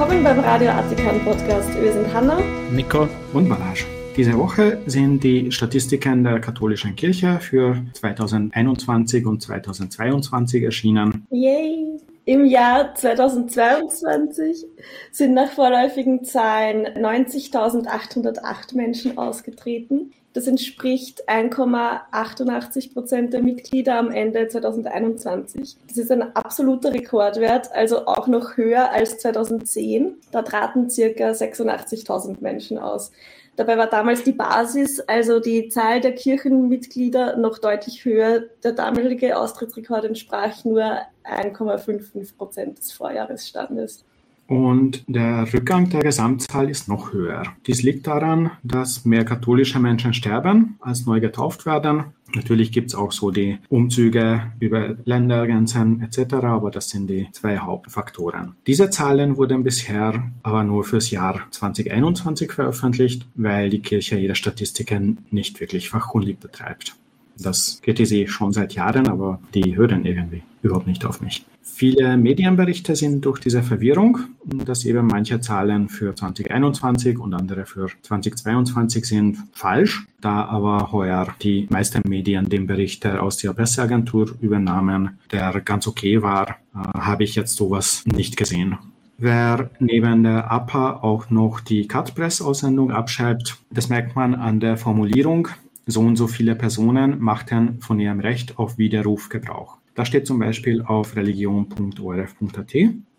Willkommen beim Radio Artikan Podcast. Wir sind Hanna, Nico und Balazs. Diese Woche sind die Statistiken der katholischen Kirche für 2021 und 2022 erschienen. Yay! Im Jahr 2022 sind nach vorläufigen Zahlen 90.808 Menschen ausgetreten. Das entspricht 1,88 Prozent der Mitglieder am Ende 2021. Das ist ein absoluter Rekordwert, also auch noch höher als 2010. Da traten circa 86.000 Menschen aus. Dabei war damals die Basis, also die Zahl der Kirchenmitglieder, noch deutlich höher. Der damalige Austrittsrekord entsprach nur 1,55 Prozent des Vorjahresstandes. Und der Rückgang der Gesamtzahl ist noch höher. Dies liegt daran, dass mehr katholische Menschen sterben, als neu getauft werden. Natürlich gibt es auch so die Umzüge über Ländergrenzen etc., aber das sind die zwei Hauptfaktoren. Diese Zahlen wurden bisher aber nur fürs Jahr 2021 veröffentlicht, weil die Kirche ihre Statistiken nicht wirklich fachkundig betreibt. Das kritisiere ich schon seit Jahren, aber die hören irgendwie überhaupt nicht auf mich. Viele Medienberichte sind durch diese Verwirrung, dass eben manche Zahlen für 2021 und andere für 2022 sind, falsch. Da aber heuer die meisten Medien den Bericht der Austria Presseagentur übernahmen, der ganz okay war, äh, habe ich jetzt sowas nicht gesehen. Wer neben der APA auch noch die Cut-Press-Aussendung abschreibt, das merkt man an der Formulierung. So und so viele Personen machten von ihrem Recht auf Widerruf Gebrauch. Das steht zum Beispiel auf religion.orf.at.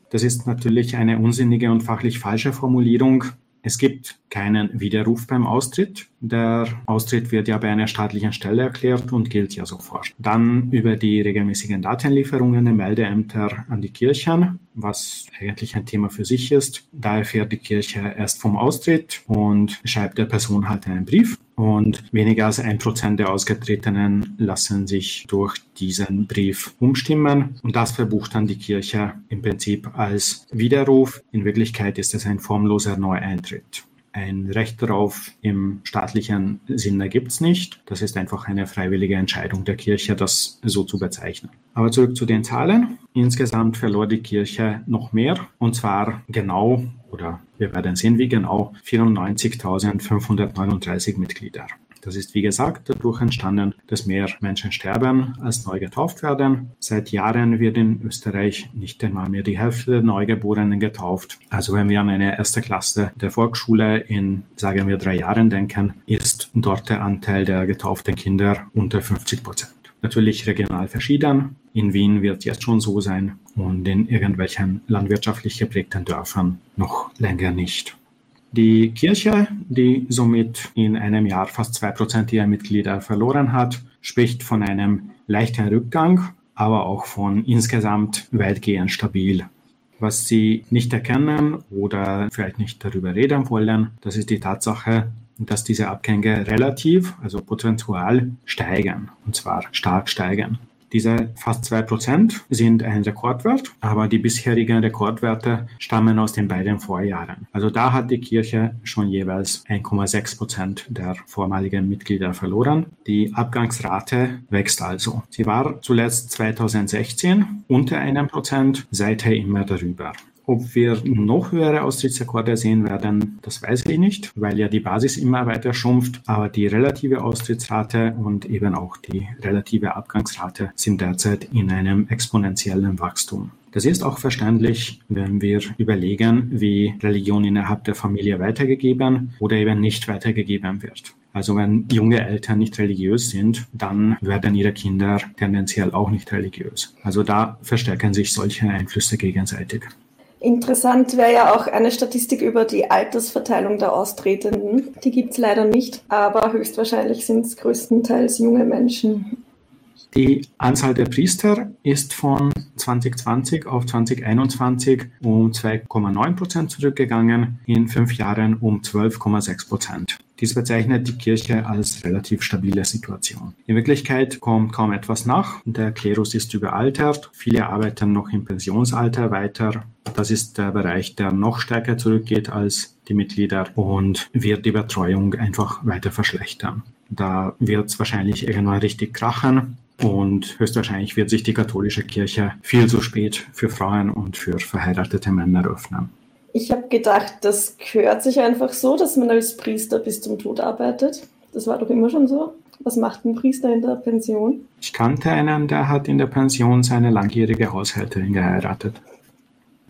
Das ist natürlich eine unsinnige und fachlich falsche Formulierung. Es gibt keinen Widerruf beim Austritt. Der Austritt wird ja bei einer staatlichen Stelle erklärt und gilt ja sofort. Dann über die regelmäßigen Datenlieferungen der Meldeämter an die Kirchen, was eigentlich ein Thema für sich ist. Da erfährt die Kirche erst vom Austritt und schreibt der Person halt einen Brief. Und weniger als ein Prozent der Ausgetretenen lassen sich durch diesen Brief umstimmen. Und das verbucht dann die Kirche im Prinzip als Widerruf. In Wirklichkeit ist es ein formloser Neueintritt. Ein Recht darauf im staatlichen Sinne gibt es nicht. Das ist einfach eine freiwillige Entscheidung der Kirche, das so zu bezeichnen. Aber zurück zu den Zahlen. Insgesamt verlor die Kirche noch mehr, und zwar genau, oder wir werden sehen, wie genau, 94.539 Mitglieder. Das ist wie gesagt dadurch entstanden, dass mehr Menschen sterben, als neu getauft werden. Seit Jahren wird in Österreich nicht einmal mehr die Hälfte der Neugeborenen getauft. Also wenn wir an eine erste Klasse der Volksschule in, sagen wir, drei Jahren denken, ist dort der Anteil der getauften Kinder unter 50 Prozent. Natürlich regional verschieden. In Wien wird jetzt schon so sein und in irgendwelchen landwirtschaftlich geprägten Dörfern noch länger nicht. Die Kirche, die somit in einem Jahr fast zwei Prozent ihrer Mitglieder verloren hat, spricht von einem leichten Rückgang, aber auch von insgesamt weitgehend stabil. Was sie nicht erkennen oder vielleicht nicht darüber reden wollen, das ist die Tatsache, dass diese Abgänge relativ, also prozentual steigen, und zwar stark steigen. Diese fast zwei Prozent sind ein Rekordwert, aber die bisherigen Rekordwerte stammen aus den beiden Vorjahren. Also da hat die Kirche schon jeweils 1,6 Prozent der vormaligen Mitglieder verloren. Die Abgangsrate wächst also. Sie war zuletzt 2016 unter einem Prozent, seither immer darüber. Ob wir noch höhere Austrittsrekorde sehen werden, das weiß ich nicht, weil ja die Basis immer weiter schrumpft. Aber die relative Austrittsrate und eben auch die relative Abgangsrate sind derzeit in einem exponentiellen Wachstum. Das ist auch verständlich, wenn wir überlegen, wie Religion innerhalb der Familie weitergegeben oder eben nicht weitergegeben wird. Also wenn junge Eltern nicht religiös sind, dann werden ihre Kinder tendenziell auch nicht religiös. Also da verstärken sich solche Einflüsse gegenseitig. Interessant wäre ja auch eine Statistik über die Altersverteilung der Austretenden. Die gibt es leider nicht, aber höchstwahrscheinlich sind es größtenteils junge Menschen. Die Anzahl der Priester ist von 2020 auf 2021 um 2,9 Prozent zurückgegangen, in fünf Jahren um 12,6 Prozent. Dies bezeichnet die Kirche als relativ stabile Situation. In Wirklichkeit kommt kaum etwas nach. Der Klerus ist überaltert. Viele arbeiten noch im Pensionsalter weiter. Das ist der Bereich, der noch stärker zurückgeht als die Mitglieder und wird die Betreuung einfach weiter verschlechtern. Da wird es wahrscheinlich irgendwann richtig krachen. Und höchstwahrscheinlich wird sich die katholische Kirche viel zu spät für Frauen und für verheiratete Männer öffnen. Ich habe gedacht, das gehört sich einfach so, dass man als Priester bis zum Tod arbeitet. Das war doch immer schon so. Was macht ein Priester in der Pension? Ich kannte einen, der hat in der Pension seine langjährige Haushälterin geheiratet.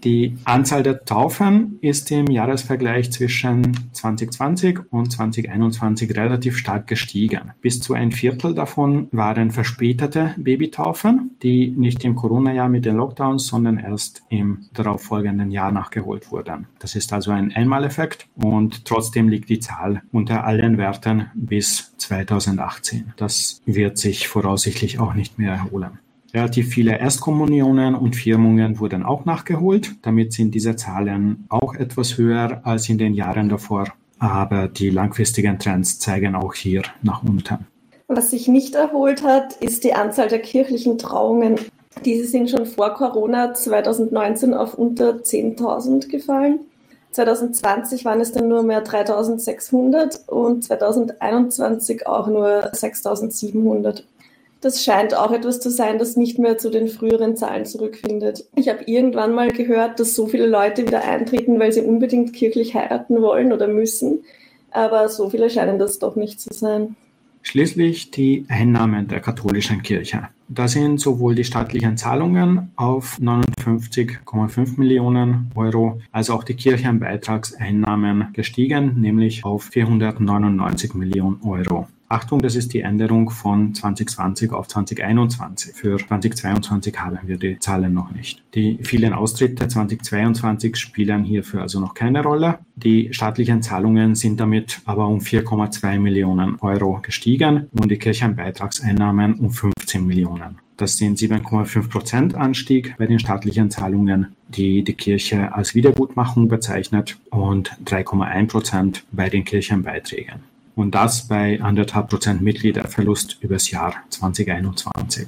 Die Anzahl der Taufen ist im Jahresvergleich zwischen 2020 und 2021 relativ stark gestiegen. Bis zu ein Viertel davon waren verspätete Babytaufen, die nicht im Corona-Jahr mit den Lockdowns, sondern erst im darauffolgenden Jahr nachgeholt wurden. Das ist also ein Einmaleffekt und trotzdem liegt die Zahl unter allen Werten bis 2018. Das wird sich voraussichtlich auch nicht mehr erholen. Relativ viele Erstkommunionen und Firmungen wurden auch nachgeholt. Damit sind diese Zahlen auch etwas höher als in den Jahren davor. Aber die langfristigen Trends zeigen auch hier nach unten. Was sich nicht erholt hat, ist die Anzahl der kirchlichen Trauungen. Diese sind schon vor Corona 2019 auf unter 10.000 gefallen. 2020 waren es dann nur mehr 3600 und 2021 auch nur 6700. Das scheint auch etwas zu sein, das nicht mehr zu den früheren Zahlen zurückfindet. Ich habe irgendwann mal gehört, dass so viele Leute wieder eintreten, weil sie unbedingt kirchlich heiraten wollen oder müssen. Aber so viele scheinen das doch nicht zu sein. Schließlich die Einnahmen der katholischen Kirche. Da sind sowohl die staatlichen Zahlungen auf 59,5 Millionen Euro als auch die Kirchenbeitragseinnahmen gestiegen, nämlich auf 499 Millionen Euro. Achtung, das ist die Änderung von 2020 auf 2021. Für 2022 haben wir die Zahlen noch nicht. Die vielen Austritte 2022 spielen hierfür also noch keine Rolle. Die staatlichen Zahlungen sind damit aber um 4,2 Millionen Euro gestiegen und die Kirchenbeitragseinnahmen um 15 Millionen. Das sind 7,5 Prozent Anstieg bei den staatlichen Zahlungen, die die Kirche als Wiedergutmachung bezeichnet und 3,1 Prozent bei den Kirchenbeiträgen und das bei anderthalb Prozent Mitgliederverlust übers Jahr 2021.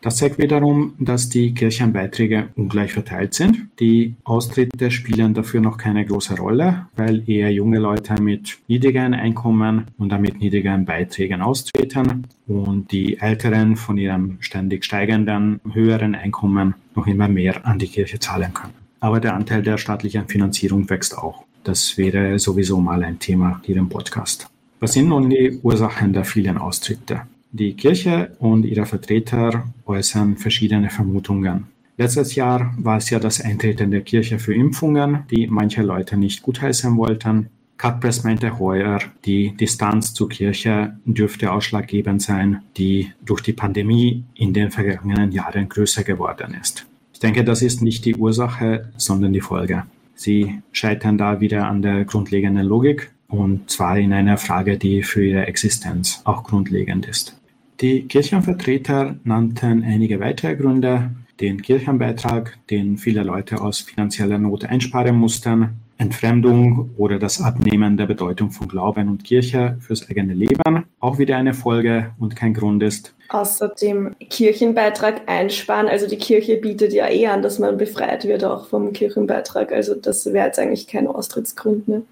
Das zeigt wiederum, dass die Kirchenbeiträge ungleich verteilt sind. Die Austritte spielen dafür noch keine große Rolle, weil eher junge Leute mit niedrigen Einkommen und damit niedrigen Beiträgen austreten und die Älteren von ihrem ständig steigenden, höheren Einkommen noch immer mehr an die Kirche zahlen können. Aber der Anteil der staatlichen Finanzierung wächst auch. Das wäre sowieso mal ein Thema hier im Podcast. Was sind nun die Ursachen der vielen Austritte? Die Kirche und ihre Vertreter äußern verschiedene Vermutungen. Letztes Jahr war es ja das Eintreten der Kirche für Impfungen, die manche Leute nicht gutheißen wollten. Katpress meinte heuer, die Distanz zur Kirche dürfte ausschlaggebend sein, die durch die Pandemie in den vergangenen Jahren größer geworden ist. Ich denke, das ist nicht die Ursache, sondern die Folge. Sie scheitern da wieder an der grundlegenden Logik und zwar in einer Frage, die für ihre Existenz auch grundlegend ist. Die Kirchenvertreter nannten einige weitere Gründe, den Kirchenbeitrag, den viele Leute aus finanzieller Not einsparen mussten, Entfremdung oder das Abnehmen der Bedeutung von Glauben und Kirche fürs eigene Leben auch wieder eine Folge und kein Grund ist. Außerdem Kirchenbeitrag einsparen. Also die Kirche bietet ja eh an, dass man befreit wird auch vom Kirchenbeitrag. Also das wäre jetzt eigentlich kein Austrittsgrund. Ne?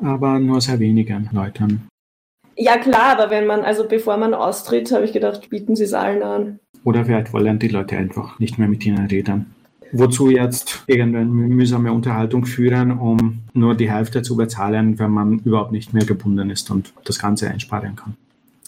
Aber nur sehr wenigen Leuten. Ja klar, aber wenn man, also bevor man austritt, habe ich gedacht, bieten Sie es allen an. Oder vielleicht wollen die Leute einfach nicht mehr mit ihnen reden. Wozu jetzt irgendeine mühsame Unterhaltung führen, um nur die Hälfte zu bezahlen, wenn man überhaupt nicht mehr gebunden ist und das Ganze einsparen kann.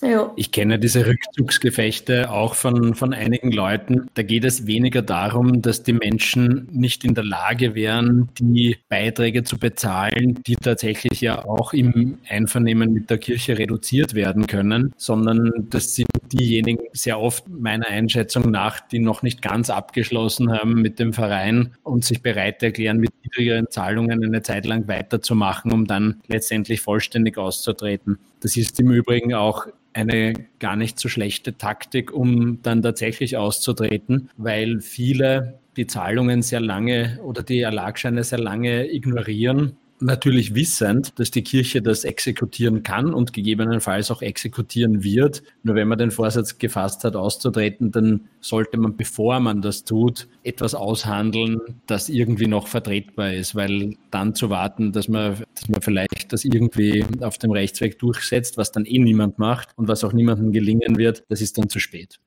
Ja. Ich kenne diese Rückzugsgefechte auch von, von einigen Leuten. Da geht es weniger darum, dass die Menschen nicht in der Lage wären, die Beiträge zu bezahlen, die tatsächlich ja auch im Einvernehmen mit der Kirche reduziert werden können, sondern das sind diejenigen sehr oft meiner Einschätzung nach, die noch nicht ganz abgeschlossen haben mit dem Verein und sich bereit erklären, mit niedrigeren Zahlungen eine Zeit lang weiterzumachen, um dann letztendlich vollständig auszutreten. Das ist im Übrigen auch eine gar nicht so schlechte Taktik, um dann tatsächlich auszutreten, weil viele die Zahlungen sehr lange oder die Erlagscheine sehr lange ignorieren natürlich wissend, dass die Kirche das exekutieren kann und gegebenenfalls auch exekutieren wird. Nur wenn man den Vorsatz gefasst hat, auszutreten, dann sollte man, bevor man das tut, etwas aushandeln, das irgendwie noch vertretbar ist, weil dann zu warten, dass man, dass man vielleicht das irgendwie auf dem Rechtsweg durchsetzt, was dann eh niemand macht und was auch niemandem gelingen wird, das ist dann zu spät.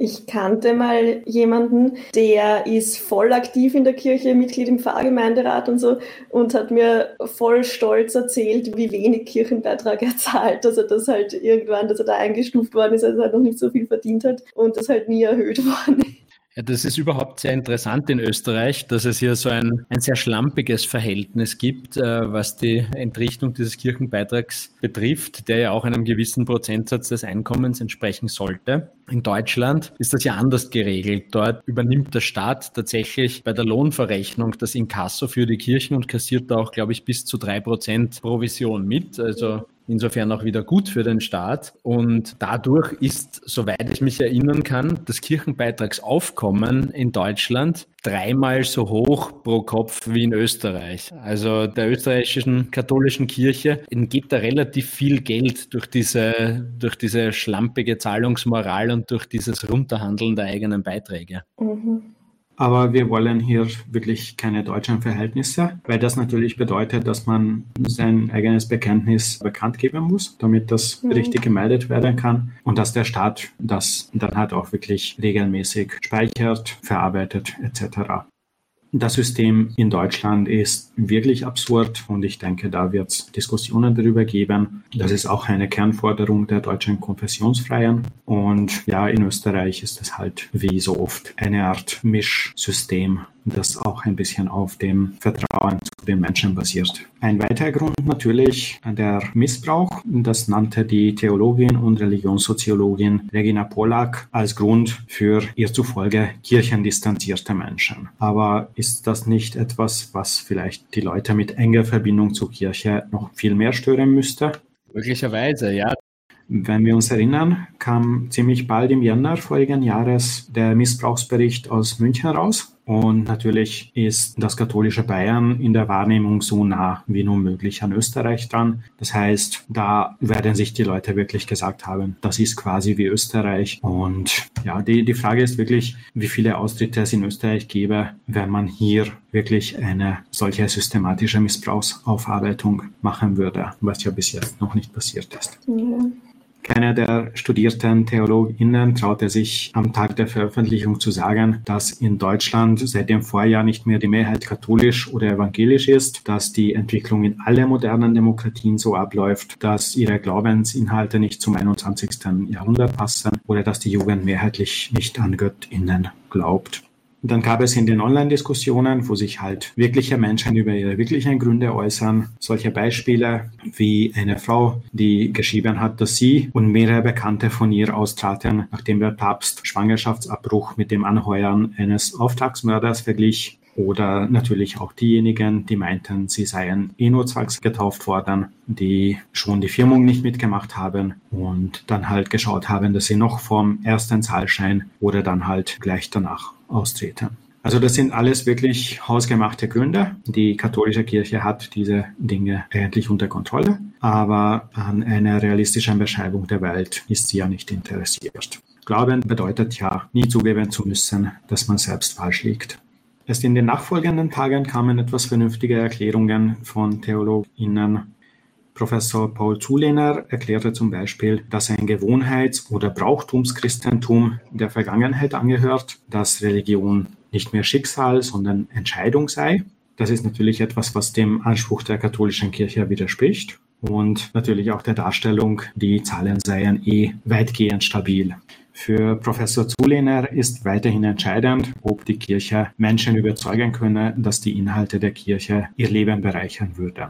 Ich kannte mal jemanden, der ist voll aktiv in der Kirche, Mitglied im Pfarrgemeinderat und so und hat mir voll stolz erzählt, wie wenig Kirchenbeitrag er zahlt. Dass halt irgendwann, dass er da eingestuft worden ist, also er noch nicht so viel verdient hat und das halt nie erhöht worden ist. Ja, das ist überhaupt sehr interessant in Österreich, dass es hier so ein, ein sehr schlampiges Verhältnis gibt, äh, was die Entrichtung dieses Kirchenbeitrags betrifft, der ja auch einem gewissen Prozentsatz des Einkommens entsprechen sollte. In Deutschland ist das ja anders geregelt. Dort übernimmt der Staat tatsächlich bei der Lohnverrechnung das Inkasso für die Kirchen und kassiert da auch, glaube ich, bis zu drei Prozent Provision mit. Also insofern auch wieder gut für den Staat. Und dadurch ist, soweit ich mich erinnern kann, das Kirchenbeitragsaufkommen in Deutschland dreimal so hoch pro Kopf wie in Österreich. Also der österreichischen katholischen Kirche geht da relativ viel Geld durch diese, durch diese schlampige Zahlungsmoral und durch dieses Runterhandeln der eigenen Beiträge. Mhm. Aber wir wollen hier wirklich keine deutschen Verhältnisse, weil das natürlich bedeutet, dass man sein eigenes Bekenntnis bekannt geben muss, damit das mhm. richtig gemeldet werden kann und dass der Staat das dann halt auch wirklich regelmäßig speichert, verarbeitet etc. Das System in Deutschland ist wirklich absurd und ich denke, da wird es Diskussionen darüber geben. Das ist auch eine Kernforderung der deutschen Konfessionsfreien. Und ja, in Österreich ist es halt wie so oft eine Art Mischsystem das auch ein bisschen auf dem Vertrauen zu den Menschen basiert. Ein weiterer Grund natürlich der Missbrauch. Das nannte die Theologin und Religionssoziologin Regina Pollack als Grund für ihr zufolge kirchendistanzierte Menschen. Aber ist das nicht etwas, was vielleicht die Leute mit enger Verbindung zur Kirche noch viel mehr stören müsste? Möglicherweise, ja. Wenn wir uns erinnern, kam ziemlich bald im Januar vorigen Jahres der Missbrauchsbericht aus München raus. Und natürlich ist das katholische Bayern in der Wahrnehmung so nah wie nur möglich an Österreich dran. Das heißt, da werden sich die Leute wirklich gesagt haben, das ist quasi wie Österreich. Und ja, die, die Frage ist wirklich, wie viele Austritte es in Österreich gäbe, wenn man hier wirklich eine solche systematische Missbrauchsaufarbeitung machen würde, was ja bis jetzt noch nicht passiert ist. Ja. Keiner der studierten TheologInnen traute sich am Tag der Veröffentlichung zu sagen, dass in Deutschland seit dem Vorjahr nicht mehr die Mehrheit katholisch oder evangelisch ist, dass die Entwicklung in alle modernen Demokratien so abläuft, dass ihre Glaubensinhalte nicht zum 21. Jahrhundert passen oder dass die Jugend mehrheitlich nicht an GöttInnen glaubt. Dann gab es in den Online-Diskussionen, wo sich halt wirkliche Menschen über ihre wirklichen Gründe äußern, solche Beispiele wie eine Frau, die geschrieben hat, dass sie und mehrere Bekannte von ihr austraten, nachdem der Papst Schwangerschaftsabbruch mit dem Anheuern eines Auftragsmörders verglich. Oder natürlich auch diejenigen, die meinten, sie seien eh nur zwangs getauft worden, die schon die Firmung nicht mitgemacht haben und dann halt geschaut haben, dass sie noch vom ersten Zahlschein oder dann halt gleich danach austreten. Also das sind alles wirklich hausgemachte Gründe. Die katholische Kirche hat diese Dinge eigentlich unter Kontrolle, aber an einer realistischen Beschreibung der Welt ist sie ja nicht interessiert. Glauben bedeutet ja, nie zugeben zu müssen, dass man selbst falsch liegt. Erst in den nachfolgenden Tagen kamen etwas vernünftige Erklärungen von TheologInnen. Professor Paul Zulehner erklärte zum Beispiel, dass ein Gewohnheits- oder Brauchtumschristentum der Vergangenheit angehört, dass Religion nicht mehr Schicksal, sondern Entscheidung sei. Das ist natürlich etwas, was dem Anspruch der katholischen Kirche widerspricht und natürlich auch der Darstellung, die Zahlen seien eh weitgehend stabil. Für Professor Zulehner ist weiterhin entscheidend, ob die Kirche Menschen überzeugen könne, dass die Inhalte der Kirche ihr Leben bereichern würde.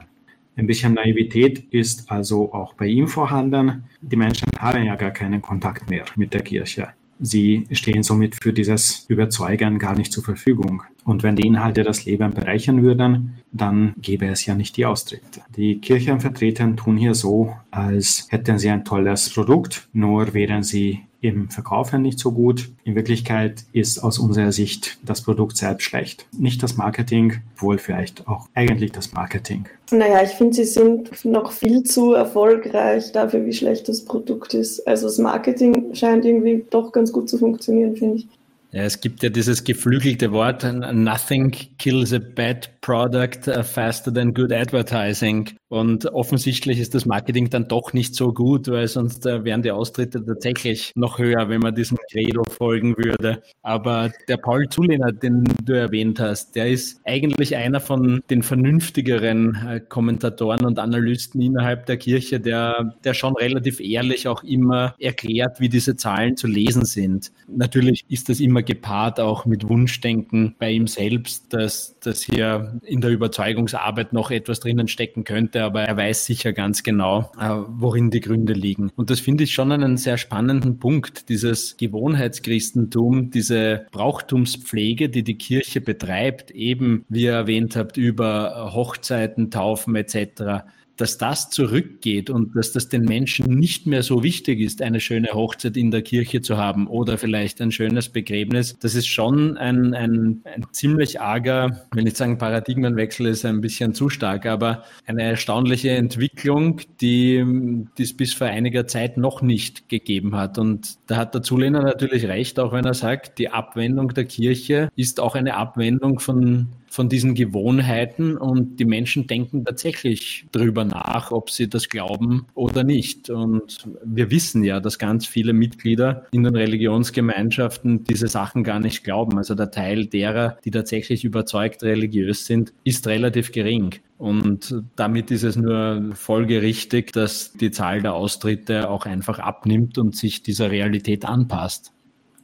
Ein bisschen Naivität ist also auch bei ihm vorhanden. Die Menschen haben ja gar keinen Kontakt mehr mit der Kirche. Sie stehen somit für dieses Überzeugen gar nicht zur Verfügung. Und wenn die Inhalte das Leben bereichern würden, dann gäbe es ja nicht die Austritte. Die Kirchenvertreter tun hier so, als hätten sie ein tolles Produkt, nur wären sie im Verkaufen nicht so gut. In Wirklichkeit ist aus unserer Sicht das Produkt selbst schlecht. Nicht das Marketing, wohl vielleicht auch eigentlich das Marketing. Naja, ich finde, sie sind noch viel zu erfolgreich dafür, wie schlecht das Produkt ist. Also das Marketing scheint irgendwie doch ganz gut zu funktionieren, finde ich. Ja, es gibt ja dieses geflügelte Wort, nothing kills a bad product uh, faster than good advertising. Und offensichtlich ist das Marketing dann doch nicht so gut, weil sonst äh, wären die Austritte tatsächlich noch höher, wenn man diesem Credo folgen würde. Aber der Paul Zulehner, den du erwähnt hast, der ist eigentlich einer von den vernünftigeren äh, Kommentatoren und Analysten innerhalb der Kirche, der, der schon relativ ehrlich auch immer erklärt, wie diese Zahlen zu lesen sind. Natürlich ist das immer gepaart auch mit Wunschdenken bei ihm selbst, dass, dass hier in der Überzeugungsarbeit noch etwas drinnen stecken könnte, aber er weiß sicher ganz genau, äh, worin die Gründe liegen. Und das finde ich schon einen sehr spannenden Punkt, dieses Gewohnheitschristentum, diese Brauchtumspflege, die die Kirche betreibt, eben, wie ihr erwähnt habt, über Hochzeiten, Taufen etc dass das zurückgeht und dass das den Menschen nicht mehr so wichtig ist, eine schöne Hochzeit in der Kirche zu haben oder vielleicht ein schönes Begräbnis, das ist schon ein, ein, ein ziemlich arger, will nicht sagen Paradigmenwechsel ist ein bisschen zu stark, aber eine erstaunliche Entwicklung, die, die es bis vor einiger Zeit noch nicht gegeben hat. Und da hat der Zulehner natürlich recht, auch wenn er sagt, die Abwendung der Kirche ist auch eine Abwendung von von diesen Gewohnheiten und die Menschen denken tatsächlich drüber nach, ob sie das glauben oder nicht. Und wir wissen ja, dass ganz viele Mitglieder in den Religionsgemeinschaften diese Sachen gar nicht glauben. Also der Teil derer, die tatsächlich überzeugt religiös sind, ist relativ gering. Und damit ist es nur folgerichtig, dass die Zahl der Austritte auch einfach abnimmt und sich dieser Realität anpasst.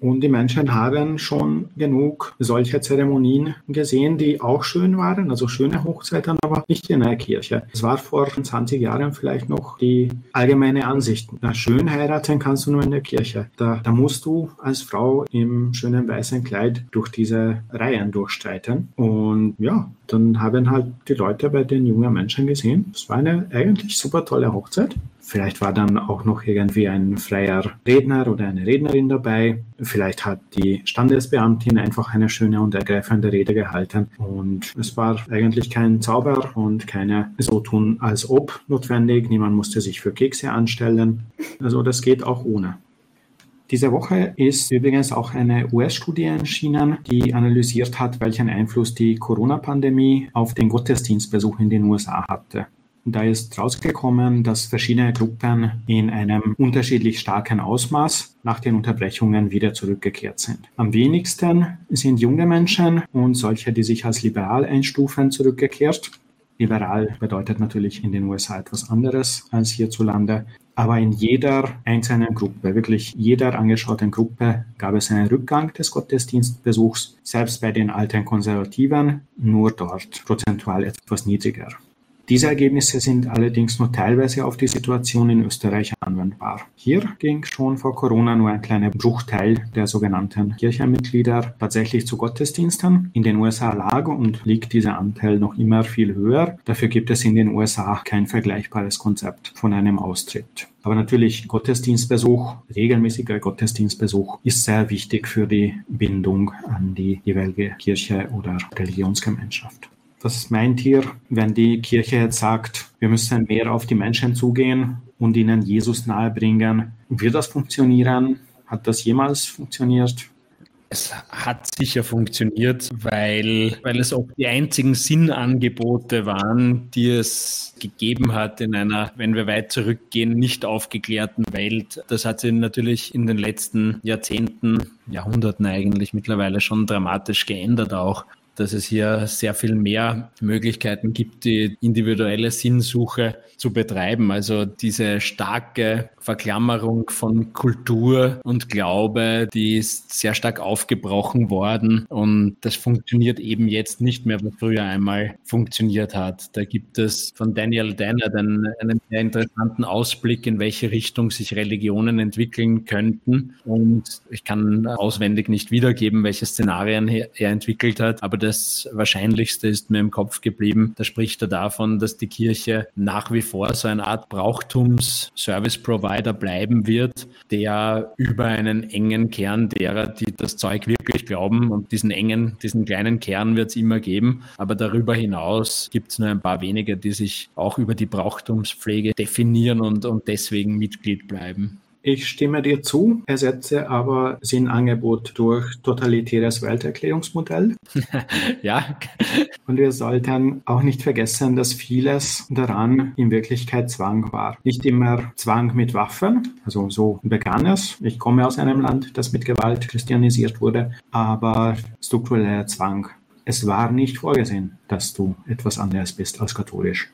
Und die Menschen haben schon genug solcher Zeremonien gesehen, die auch schön waren, also schöne Hochzeiten, aber nicht in der Kirche. Es war vor 20 Jahren vielleicht noch die allgemeine Ansicht. Na, schön heiraten kannst du nur in der Kirche. Da, da musst du als Frau im schönen weißen Kleid durch diese Reihen durchstreiten. Und ja, dann haben halt die Leute bei den jungen Menschen gesehen, es war eine eigentlich super tolle Hochzeit. Vielleicht war dann auch noch irgendwie ein freier Redner oder eine Rednerin dabei. Vielleicht hat die Standesbeamtin einfach eine schöne und ergreifende Rede gehalten. Und es war eigentlich kein Zauber und keine so tun als ob notwendig. Niemand musste sich für Kekse anstellen. Also das geht auch ohne. Diese Woche ist übrigens auch eine US-Studie erschienen, die analysiert hat, welchen Einfluss die Corona-Pandemie auf den Gottesdienstbesuch in den USA hatte. Da ist rausgekommen, dass verschiedene Gruppen in einem unterschiedlich starken Ausmaß nach den Unterbrechungen wieder zurückgekehrt sind. Am wenigsten sind junge Menschen und solche, die sich als liberal einstufen, zurückgekehrt. Liberal bedeutet natürlich in den USA etwas anderes als hierzulande. Aber in jeder einzelnen Gruppe, wirklich jeder angeschauten Gruppe, gab es einen Rückgang des Gottesdienstbesuchs, selbst bei den alten Konservativen, nur dort prozentual etwas niedriger. Diese Ergebnisse sind allerdings nur teilweise auf die Situation in Österreich anwendbar. Hier ging schon vor Corona nur ein kleiner Bruchteil der sogenannten Kirchenmitglieder tatsächlich zu Gottesdiensten. In den USA lag und liegt dieser Anteil noch immer viel höher. Dafür gibt es in den USA kein vergleichbares Konzept von einem Austritt. Aber natürlich Gottesdienstbesuch, regelmäßiger Gottesdienstbesuch ist sehr wichtig für die Bindung an die jeweilige Kirche oder Religionsgemeinschaft. Was meint ihr, wenn die Kirche jetzt sagt, wir müssen mehr auf die Menschen zugehen und ihnen Jesus nahebringen? Wird das funktionieren? Hat das jemals funktioniert? Es hat sicher funktioniert, weil, weil es auch die einzigen Sinnangebote waren, die es gegeben hat in einer, wenn wir weit zurückgehen, nicht aufgeklärten Welt. Das hat sich natürlich in den letzten Jahrzehnten, Jahrhunderten eigentlich mittlerweile schon dramatisch geändert auch dass es hier sehr viel mehr Möglichkeiten gibt, die individuelle Sinnsuche zu betreiben. Also diese starke Verklammerung von Kultur und Glaube, die ist sehr stark aufgebrochen worden und das funktioniert eben jetzt nicht mehr, was früher einmal funktioniert hat. Da gibt es von Daniel Dennett einen, einen sehr interessanten Ausblick, in welche Richtung sich Religionen entwickeln könnten und ich kann auswendig nicht wiedergeben, welche Szenarien er entwickelt hat, aber das Wahrscheinlichste ist mir im Kopf geblieben. Da spricht er davon, dass die Kirche nach wie vor so eine Art Brauchtums-Service-Provider bleiben wird, der über einen engen Kern derer, die das Zeug wirklich glauben und diesen engen, diesen kleinen Kern wird es immer geben. Aber darüber hinaus gibt es nur ein paar wenige, die sich auch über die Brauchtumspflege definieren und, und deswegen Mitglied bleiben. Ich stimme dir zu, ersetze aber sein Angebot durch totalitäres Welterklärungsmodell. ja. Und wir sollten auch nicht vergessen, dass vieles daran in Wirklichkeit Zwang war. Nicht immer Zwang mit Waffen, also so begann es. Ich komme aus einem Land, das mit Gewalt christianisiert wurde, aber struktureller Zwang. Es war nicht vorgesehen, dass du etwas anderes bist als katholisch.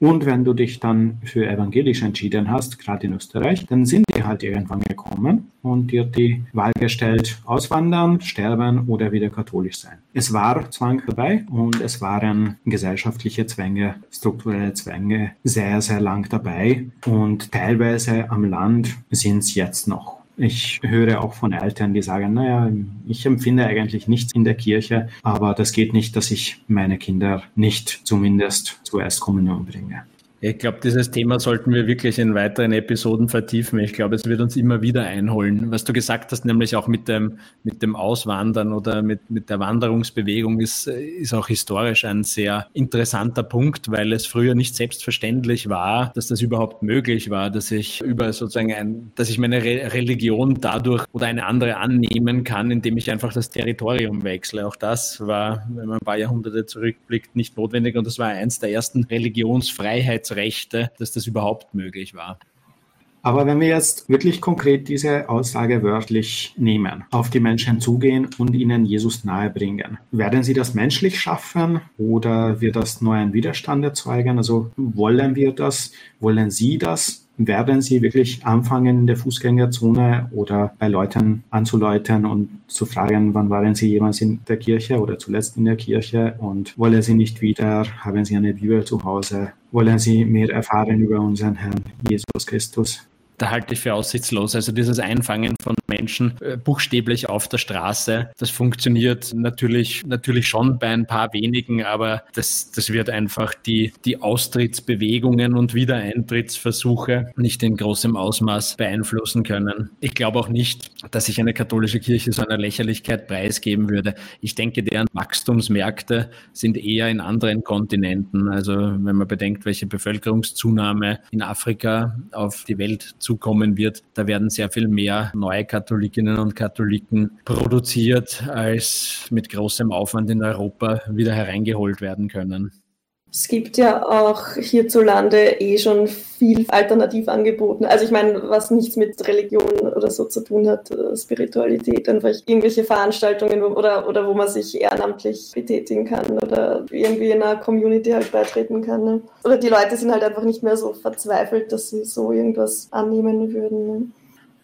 Und wenn du dich dann für evangelisch entschieden hast, gerade in Österreich, dann sind die halt irgendwann gekommen und dir die Wahl gestellt, auswandern, sterben oder wieder katholisch sein. Es war Zwang dabei und es waren gesellschaftliche Zwänge, strukturelle Zwänge sehr, sehr lang dabei und teilweise am Land sind es jetzt noch. Ich höre auch von Eltern, die sagen, naja, ich empfinde eigentlich nichts in der Kirche, aber das geht nicht, dass ich meine Kinder nicht zumindest zur Erstkommunion bringe. Ich glaube, dieses Thema sollten wir wirklich in weiteren Episoden vertiefen. Ich glaube, es wird uns immer wieder einholen. Was du gesagt hast, nämlich auch mit dem, mit dem Auswandern oder mit, mit der Wanderungsbewegung, ist, ist auch historisch ein sehr interessanter Punkt, weil es früher nicht selbstverständlich war, dass das überhaupt möglich war, dass ich über sozusagen ein, dass ich meine Re Religion dadurch oder eine andere annehmen kann, indem ich einfach das Territorium wechsle. Auch das war, wenn man ein paar Jahrhunderte zurückblickt, nicht notwendig und das war eins der ersten Religionsfreiheits Rechte, dass das überhaupt möglich war. Aber wenn wir jetzt wirklich konkret diese Aussage wörtlich nehmen, auf die Menschen zugehen und ihnen Jesus nahebringen, werden sie das menschlich schaffen oder wird das nur einen Widerstand erzeugen? Also wollen wir das? Wollen Sie das? Werden Sie wirklich anfangen in der Fußgängerzone oder bei Leuten anzuläuten und zu fragen, wann waren Sie jemals in der Kirche oder zuletzt in der Kirche und wollen Sie nicht wieder, haben Sie eine Bibel zu Hause, wollen Sie mehr erfahren über unseren Herrn Jesus Christus? Da halte ich für aussichtslos. Also dieses Einfangen von Menschen äh, buchstäblich auf der Straße, das funktioniert natürlich, natürlich schon bei ein paar wenigen, aber das, das wird einfach die, die Austrittsbewegungen und Wiedereintrittsversuche nicht in großem Ausmaß beeinflussen können. Ich glaube auch nicht, dass sich eine katholische Kirche so einer Lächerlichkeit preisgeben würde. Ich denke, deren Wachstumsmärkte sind eher in anderen Kontinenten. Also wenn man bedenkt, welche Bevölkerungszunahme in Afrika auf die Welt zukommen wird. Da werden sehr viel mehr neue Katholikinnen und Katholiken produziert, als mit großem Aufwand in Europa wieder hereingeholt werden können. Es gibt ja auch hierzulande eh schon viel alternativ angeboten. Also ich meine, was nichts mit Religion oder so zu tun hat, äh, Spiritualität, einfach irgendwelche Veranstaltungen oder, oder wo man sich ehrenamtlich betätigen kann oder irgendwie in einer Community halt beitreten kann. Ne? Oder die Leute sind halt einfach nicht mehr so verzweifelt, dass sie so irgendwas annehmen würden. Ne?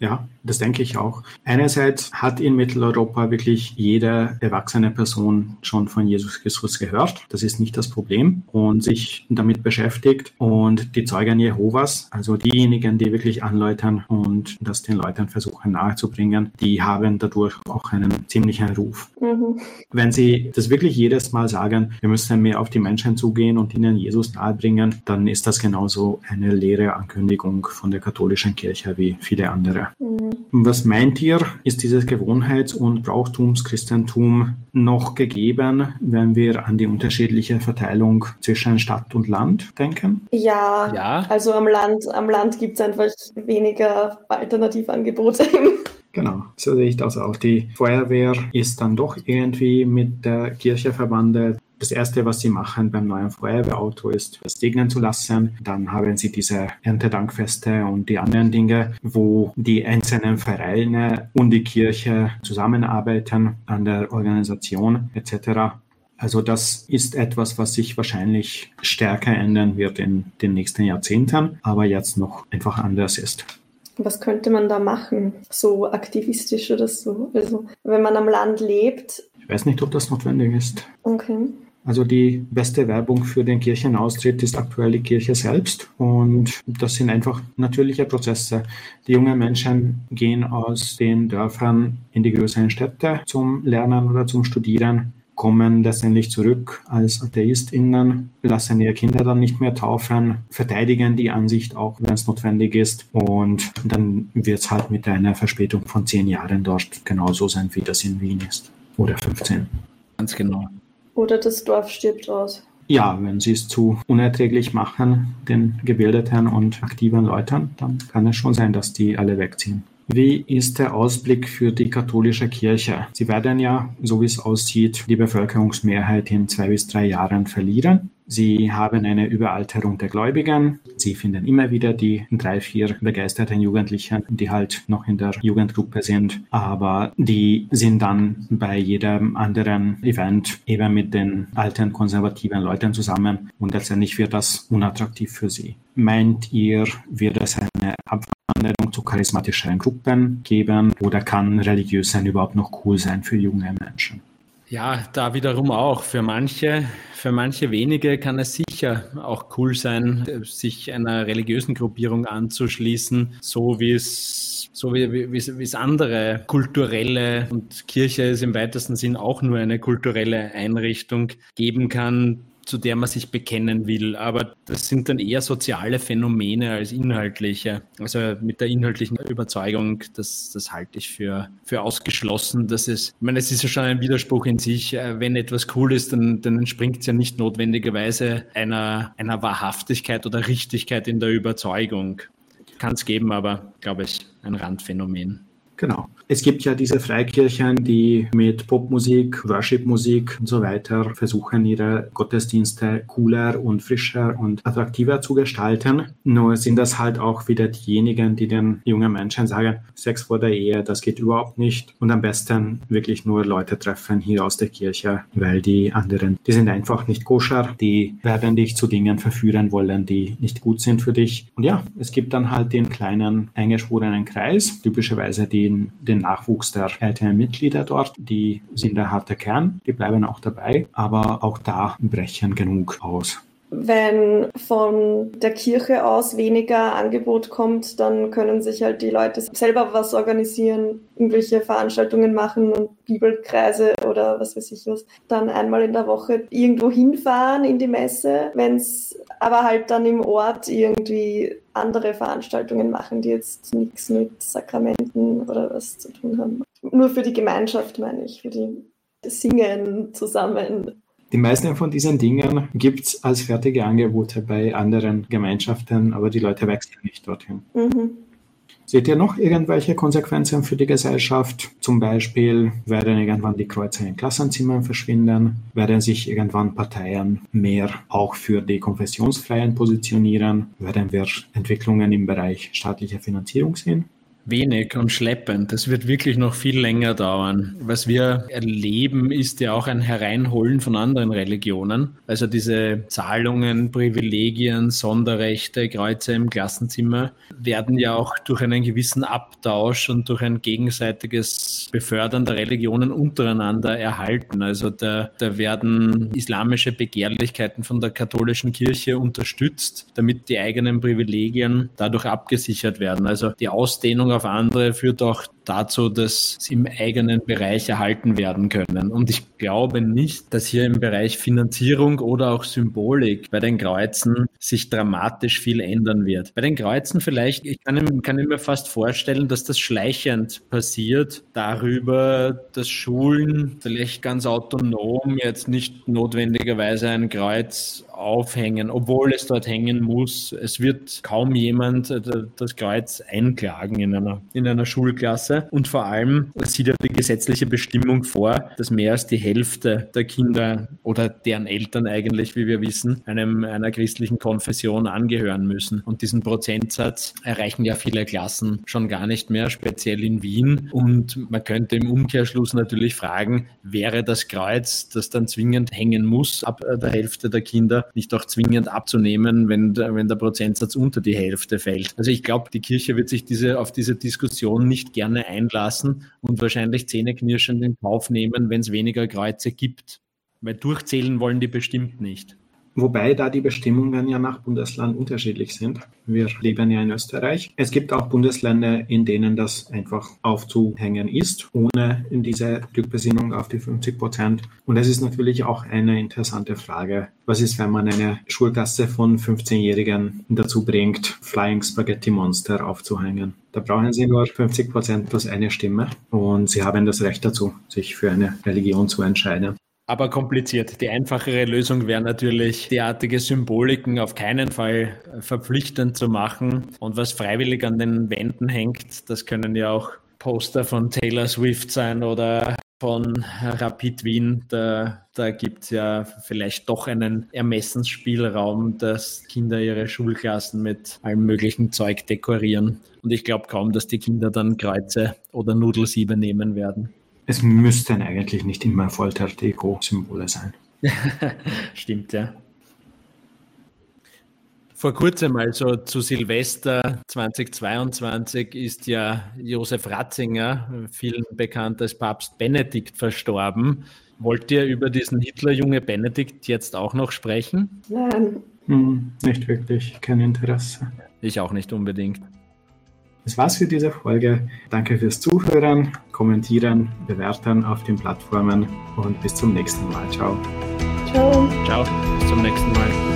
Ja, das denke ich auch. Einerseits hat in Mitteleuropa wirklich jede erwachsene Person schon von Jesus Christus gehört. Das ist nicht das Problem und sich damit beschäftigt. Und die Zeugen Jehovas, also diejenigen, die wirklich anläutern und das den Leuten versuchen nahezubringen, die haben dadurch auch einen ziemlichen Ruf. Mhm. Wenn sie das wirklich jedes Mal sagen, wir müssen mehr auf die Menschen zugehen und ihnen Jesus nahebringen, dann ist das genauso eine leere Ankündigung von der katholischen Kirche wie viele andere. Mhm. Was meint ihr, ist dieses Gewohnheits- und Brauchtumschristentum noch gegeben, wenn wir an die unterschiedliche Verteilung zwischen Stadt und Land denken? Ja, ja. also am Land, am Land gibt es einfach weniger Alternativangebote. Genau, so sehe ich das auch. Die Feuerwehr ist dann doch irgendwie mit der Kirche verwandelt. Das Erste, was sie machen beim neuen Feuerwehrauto, ist, es segnen zu lassen. Dann haben sie diese Erntedankfeste und die anderen Dinge, wo die einzelnen Vereine und die Kirche zusammenarbeiten an der Organisation etc. Also das ist etwas, was sich wahrscheinlich stärker ändern wird in den nächsten Jahrzehnten, aber jetzt noch einfach anders ist. Was könnte man da machen? So aktivistisch oder so? Also, wenn man am Land lebt. Ich weiß nicht, ob das notwendig ist. Okay. Also die beste Werbung für den Kirchenaustritt ist aktuell die Kirche selbst und das sind einfach natürliche Prozesse. Die jungen Menschen gehen aus den Dörfern in die größeren Städte zum Lernen oder zum Studieren, kommen letztendlich zurück als AtheistInnen, lassen ihre Kinder dann nicht mehr taufen, verteidigen die Ansicht auch, wenn es notwendig ist und dann wird es halt mit einer Verspätung von zehn Jahren dort genauso sein, wie das in Wien ist oder 15. Ganz genau. Oder das Dorf stirbt aus. ja, wenn sie es zu unerträglich machen, den gebildeten und aktiven Leuten, dann kann es schon sein, dass die alle wegziehen. Wie ist der Ausblick für die katholische Kirche? Sie werden ja, so wie es aussieht, die Bevölkerungsmehrheit in zwei bis drei Jahren verlieren. Sie haben eine Überalterung der Gläubigen. Sie finden immer wieder die drei, vier begeisterten Jugendlichen, die halt noch in der Jugendgruppe sind. Aber die sind dann bei jedem anderen Event eben mit den alten konservativen Leuten zusammen und letztendlich wird das unattraktiv für sie. Meint ihr, wird es eine Abwanderung zu charismatischeren Gruppen geben oder kann religiös sein überhaupt noch cool sein für junge Menschen? Ja, da wiederum auch. Für manche, für manche wenige kann es sicher auch cool sein, sich einer religiösen Gruppierung anzuschließen, so wie es so wie, wie, wie es andere kulturelle und Kirche ist im weitesten Sinn auch nur eine kulturelle Einrichtung geben kann, zu der man sich bekennen will. Aber das sind dann eher soziale Phänomene als inhaltliche. Also mit der inhaltlichen Überzeugung, das, das halte ich für, für ausgeschlossen. Dass es, ich meine, es ist ja schon ein Widerspruch in sich. Äh, wenn etwas cool ist, dann, dann entspringt es ja nicht notwendigerweise einer, einer Wahrhaftigkeit oder Richtigkeit in der Überzeugung. Kann es geben, aber glaube ich, ein Randphänomen. Genau. Es gibt ja diese Freikirchen, die mit Popmusik, Worshipmusik und so weiter versuchen, ihre Gottesdienste cooler und frischer und attraktiver zu gestalten. Nur sind das halt auch wieder diejenigen, die den jungen Menschen sagen, Sex vor der Ehe, das geht überhaupt nicht. Und am besten wirklich nur Leute treffen hier aus der Kirche, weil die anderen, die sind einfach nicht koscher, die werden dich zu Dingen verführen wollen, die nicht gut sind für dich. Und ja, es gibt dann halt den kleinen eingeschworenen Kreis, typischerweise den, den Nachwuchs der älteren Mitglieder dort, die sind der harte Kern, die bleiben auch dabei, aber auch da brechen genug aus. Wenn von der Kirche aus weniger Angebot kommt, dann können sich halt die Leute selber was organisieren, irgendwelche Veranstaltungen machen und Bibelkreise oder was weiß ich was. Dann einmal in der Woche irgendwo hinfahren in die Messe, wenn es aber halt dann im Ort irgendwie andere Veranstaltungen machen, die jetzt nichts mit Sakramenten oder was zu tun haben. Nur für die Gemeinschaft meine ich, für die Singen zusammen. Die meisten von diesen Dingen gibt es als fertige Angebote bei anderen Gemeinschaften, aber die Leute wechseln nicht dorthin. Mhm. Seht ihr noch irgendwelche Konsequenzen für die Gesellschaft? Zum Beispiel werden irgendwann die Kreuze in Klassenzimmern verschwinden, werden sich irgendwann Parteien mehr auch für die Konfessionsfreien positionieren, werden wir Entwicklungen im Bereich staatlicher Finanzierung sehen? Wenig und schleppend. Das wird wirklich noch viel länger dauern. Was wir erleben, ist ja auch ein Hereinholen von anderen Religionen. Also diese Zahlungen, Privilegien, Sonderrechte, Kreuze im Klassenzimmer werden ja auch durch einen gewissen Abtausch und durch ein gegenseitiges Befördern der Religionen untereinander erhalten. Also da, da werden islamische Begehrlichkeiten von der katholischen Kirche unterstützt, damit die eigenen Privilegien dadurch abgesichert werden. Also die Ausdehnung auf andere führt auch dazu, dass sie im eigenen Bereich erhalten werden können. Und ich glaube nicht, dass hier im Bereich Finanzierung oder auch Symbolik bei den Kreuzen sich dramatisch viel ändern wird. Bei den Kreuzen vielleicht, ich kann, kann mir fast vorstellen, dass das schleichend passiert darüber, dass Schulen vielleicht ganz autonom jetzt nicht notwendigerweise ein Kreuz aufhängen, obwohl es dort hängen muss. Es wird kaum jemand äh, das Kreuz einklagen in einer, in einer Schulklasse. Und vor allem sieht ja die gesetzliche Bestimmung vor, dass mehr als die Hälfte der Kinder oder deren Eltern eigentlich, wie wir wissen, einem, einer christlichen Konfession angehören müssen. Und diesen Prozentsatz erreichen ja viele Klassen schon gar nicht mehr, speziell in Wien. Und man könnte im Umkehrschluss natürlich fragen, wäre das Kreuz, das dann zwingend hängen muss, ab der Hälfte der Kinder, nicht auch zwingend abzunehmen, wenn, wenn der Prozentsatz unter die Hälfte fällt. Also ich glaube, die Kirche wird sich diese, auf diese Diskussion nicht gerne einlassen und wahrscheinlich zähneknirschend in Kauf nehmen, wenn es weniger Kreuze gibt. Weil durchzählen wollen die bestimmt nicht. Wobei da die Bestimmungen ja nach Bundesland unterschiedlich sind. Wir leben ja in Österreich. Es gibt auch Bundesländer, in denen das einfach aufzuhängen ist, ohne in diese Rückbesinnung auf die 50 Prozent. Und es ist natürlich auch eine interessante Frage. Was ist, wenn man eine Schulklasse von 15-Jährigen dazu bringt, Flying Spaghetti Monster aufzuhängen? Da brauchen sie nur 50 Prozent plus eine Stimme und sie haben das Recht dazu, sich für eine Religion zu entscheiden. Aber kompliziert. Die einfachere Lösung wäre natürlich, derartige Symboliken auf keinen Fall verpflichtend zu machen. Und was freiwillig an den Wänden hängt, das können ja auch Poster von Taylor Swift sein oder von Rapid Wien. Da, da gibt es ja vielleicht doch einen Ermessensspielraum, dass Kinder ihre Schulklassen mit allem möglichen Zeug dekorieren. Und ich glaube kaum, dass die Kinder dann Kreuze oder Nudelsiebe nehmen werden. Es müssten eigentlich nicht immer Folter-Deko-Symbole sein. Stimmt, ja. Vor kurzem, also zu Silvester 2022, ist ja Josef Ratzinger, vielen bekannt als Papst Benedikt, verstorben. Wollt ihr über diesen Hitlerjunge Benedikt jetzt auch noch sprechen? Nein. Hm, nicht wirklich, kein Interesse. Ich auch nicht unbedingt. Das war's für diese Folge. Danke fürs Zuhören, Kommentieren, Bewerten auf den Plattformen und bis zum nächsten Mal. Ciao. Ciao. Ciao, bis zum nächsten Mal.